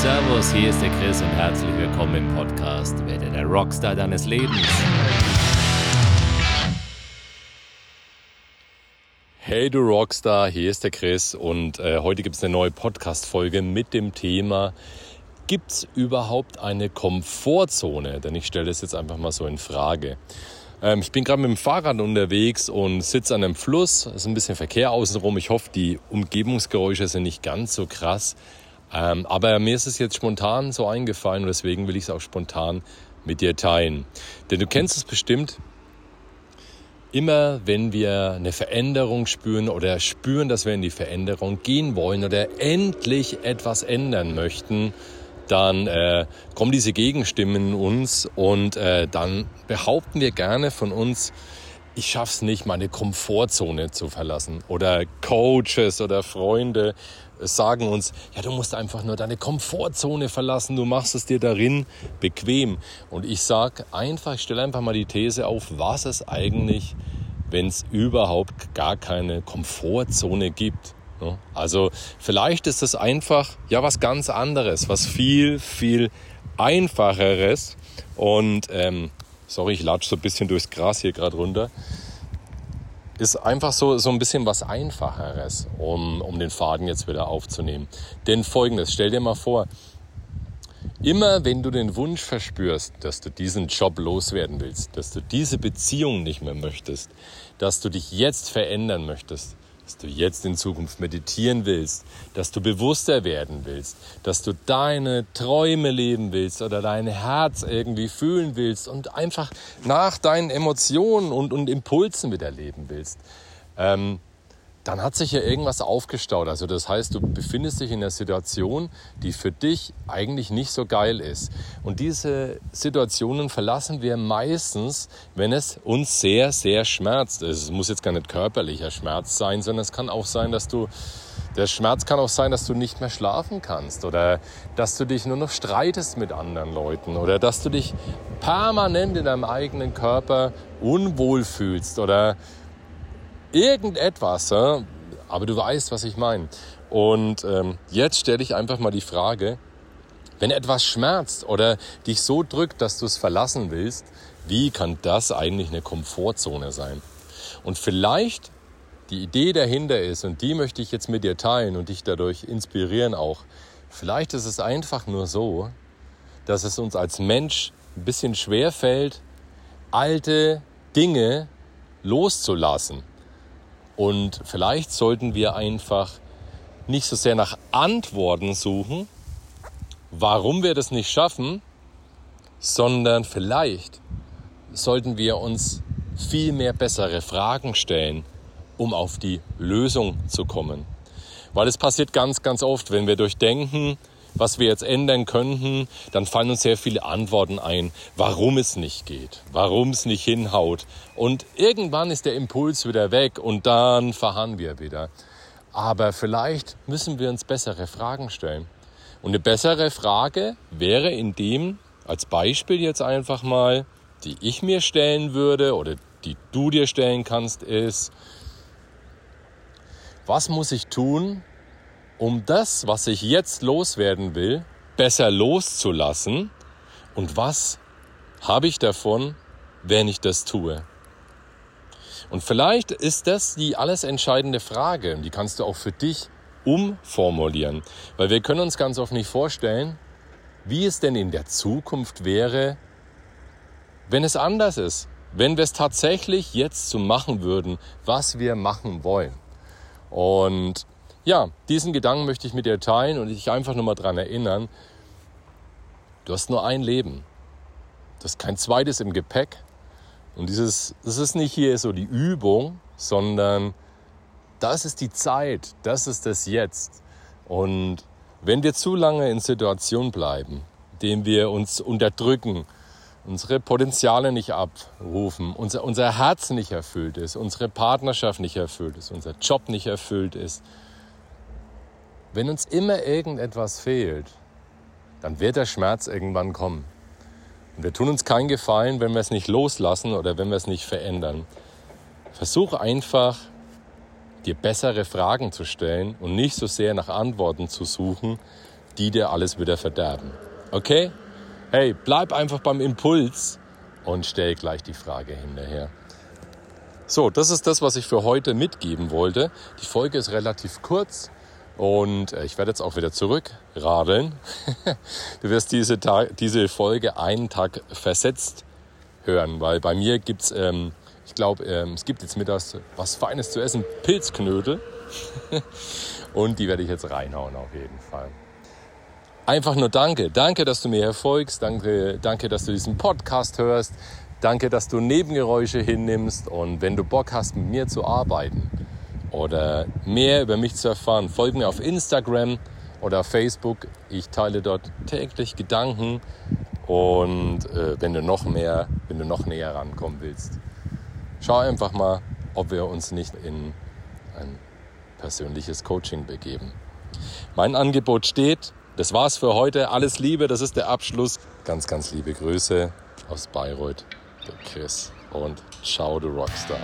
Servus, hier ist der Chris und herzlich willkommen im Podcast Werde der Rockstar deines Lebens. Hey du Rockstar, hier ist der Chris und äh, heute gibt es eine neue Podcast-Folge mit dem Thema Gibt es überhaupt eine Komfortzone? Denn ich stelle das jetzt einfach mal so in Frage. Ähm, ich bin gerade mit dem Fahrrad unterwegs und sitze an einem Fluss. Es ist ein bisschen Verkehr außenrum. Ich hoffe, die Umgebungsgeräusche sind nicht ganz so krass. Ähm, aber mir ist es jetzt spontan so eingefallen und deswegen will ich es auch spontan mit dir teilen. Denn du kennst es bestimmt, immer wenn wir eine Veränderung spüren oder spüren, dass wir in die Veränderung gehen wollen oder endlich etwas ändern möchten, dann äh, kommen diese Gegenstimmen in uns und äh, dann behaupten wir gerne von uns, ich schaff's nicht, meine Komfortzone zu verlassen. Oder Coaches oder Freunde sagen uns, ja, du musst einfach nur deine Komfortzone verlassen, du machst es dir darin bequem. Und ich sag einfach, ich stelle einfach mal die These auf, was es eigentlich, wenn es überhaupt gar keine Komfortzone gibt. Also vielleicht ist es einfach ja was ganz anderes, was viel, viel einfacheres. Und ähm, sorry, ich latsche so ein bisschen durchs Gras hier gerade runter ist einfach so, so ein bisschen was Einfacheres, um, um den Faden jetzt wieder aufzunehmen. Denn folgendes, stell dir mal vor, immer wenn du den Wunsch verspürst, dass du diesen Job loswerden willst, dass du diese Beziehung nicht mehr möchtest, dass du dich jetzt verändern möchtest, dass du jetzt in Zukunft meditieren willst, dass du bewusster werden willst, dass du deine Träume leben willst oder dein Herz irgendwie fühlen willst und einfach nach deinen Emotionen und, und Impulsen wieder leben willst. Ähm, dann hat sich ja irgendwas aufgestaut. Also das heißt, du befindest dich in einer Situation, die für dich eigentlich nicht so geil ist. Und diese Situationen verlassen wir meistens, wenn es uns sehr, sehr schmerzt. Es muss jetzt gar nicht körperlicher Schmerz sein, sondern es kann auch sein, dass du der Schmerz kann auch sein, dass du nicht mehr schlafen kannst oder dass du dich nur noch streitest mit anderen Leuten oder dass du dich permanent in deinem eigenen Körper unwohl fühlst oder irgendetwas, aber du weißt, was ich meine. Und ähm, jetzt stelle ich einfach mal die Frage, wenn etwas schmerzt oder dich so drückt, dass du es verlassen willst, wie kann das eigentlich eine Komfortzone sein? Und vielleicht die Idee dahinter ist, und die möchte ich jetzt mit dir teilen und dich dadurch inspirieren auch, vielleicht ist es einfach nur so, dass es uns als Mensch ein bisschen schwer fällt, alte Dinge loszulassen. Und vielleicht sollten wir einfach nicht so sehr nach Antworten suchen, warum wir das nicht schaffen, sondern vielleicht sollten wir uns viel mehr bessere Fragen stellen, um auf die Lösung zu kommen. Weil es passiert ganz, ganz oft, wenn wir durchdenken, was wir jetzt ändern könnten, dann fallen uns sehr viele Antworten ein, warum es nicht geht, warum es nicht hinhaut. Und irgendwann ist der Impuls wieder weg und dann verharren wir wieder. Aber vielleicht müssen wir uns bessere Fragen stellen. Und eine bessere Frage wäre in dem, als Beispiel jetzt einfach mal, die ich mir stellen würde oder die du dir stellen kannst, ist, was muss ich tun, um das, was ich jetzt loswerden will, besser loszulassen? Und was habe ich davon, wenn ich das tue? Und vielleicht ist das die alles entscheidende Frage die kannst du auch für dich umformulieren. Weil wir können uns ganz oft nicht vorstellen, wie es denn in der Zukunft wäre, wenn es anders ist. Wenn wir es tatsächlich jetzt so machen würden, was wir machen wollen. Und ja, diesen Gedanken möchte ich mit dir teilen und dich einfach nur mal daran erinnern, du hast nur ein Leben. Du hast kein zweites im Gepäck. Und dieses, das ist nicht hier so die Übung, sondern das ist die Zeit, das ist das Jetzt. Und wenn wir zu lange in Situationen bleiben, in denen wir uns unterdrücken, unsere Potenziale nicht abrufen, unser, unser Herz nicht erfüllt ist, unsere Partnerschaft nicht erfüllt ist, unser Job nicht erfüllt ist, wenn uns immer irgendetwas fehlt, dann wird der Schmerz irgendwann kommen. Und wir tun uns keinen Gefallen, wenn wir es nicht loslassen oder wenn wir es nicht verändern. Versuch einfach, dir bessere Fragen zu stellen und nicht so sehr nach Antworten zu suchen, die dir alles wieder verderben. Okay? Hey, bleib einfach beim Impuls und stell gleich die Frage hinterher. So, das ist das, was ich für heute mitgeben wollte. Die Folge ist relativ kurz und äh, ich werde jetzt auch wieder zurückradeln. Du wirst diese, Tag, diese Folge einen Tag versetzt hören, weil bei mir gibt es, ähm, ich glaube, ähm, es gibt jetzt mittags was Feines zu essen, Pilzknödel. und die werde ich jetzt reinhauen auf jeden Fall. Einfach nur danke. Danke, dass du mir hier. Danke, danke, dass du diesen Podcast hörst. Danke, dass du Nebengeräusche hinnimmst und wenn du Bock hast, mit mir zu arbeiten oder mehr über mich zu erfahren, folg mir auf Instagram oder Facebook. Ich teile dort täglich Gedanken und äh, wenn du noch mehr, wenn du noch näher rankommen willst, schau einfach mal, ob wir uns nicht in ein persönliches Coaching begeben. Mein Angebot steht. Das war's für heute. Alles Liebe, das ist der Abschluss. Ganz, ganz liebe Grüße aus Bayreuth. Chris und ciao, du Rockstar.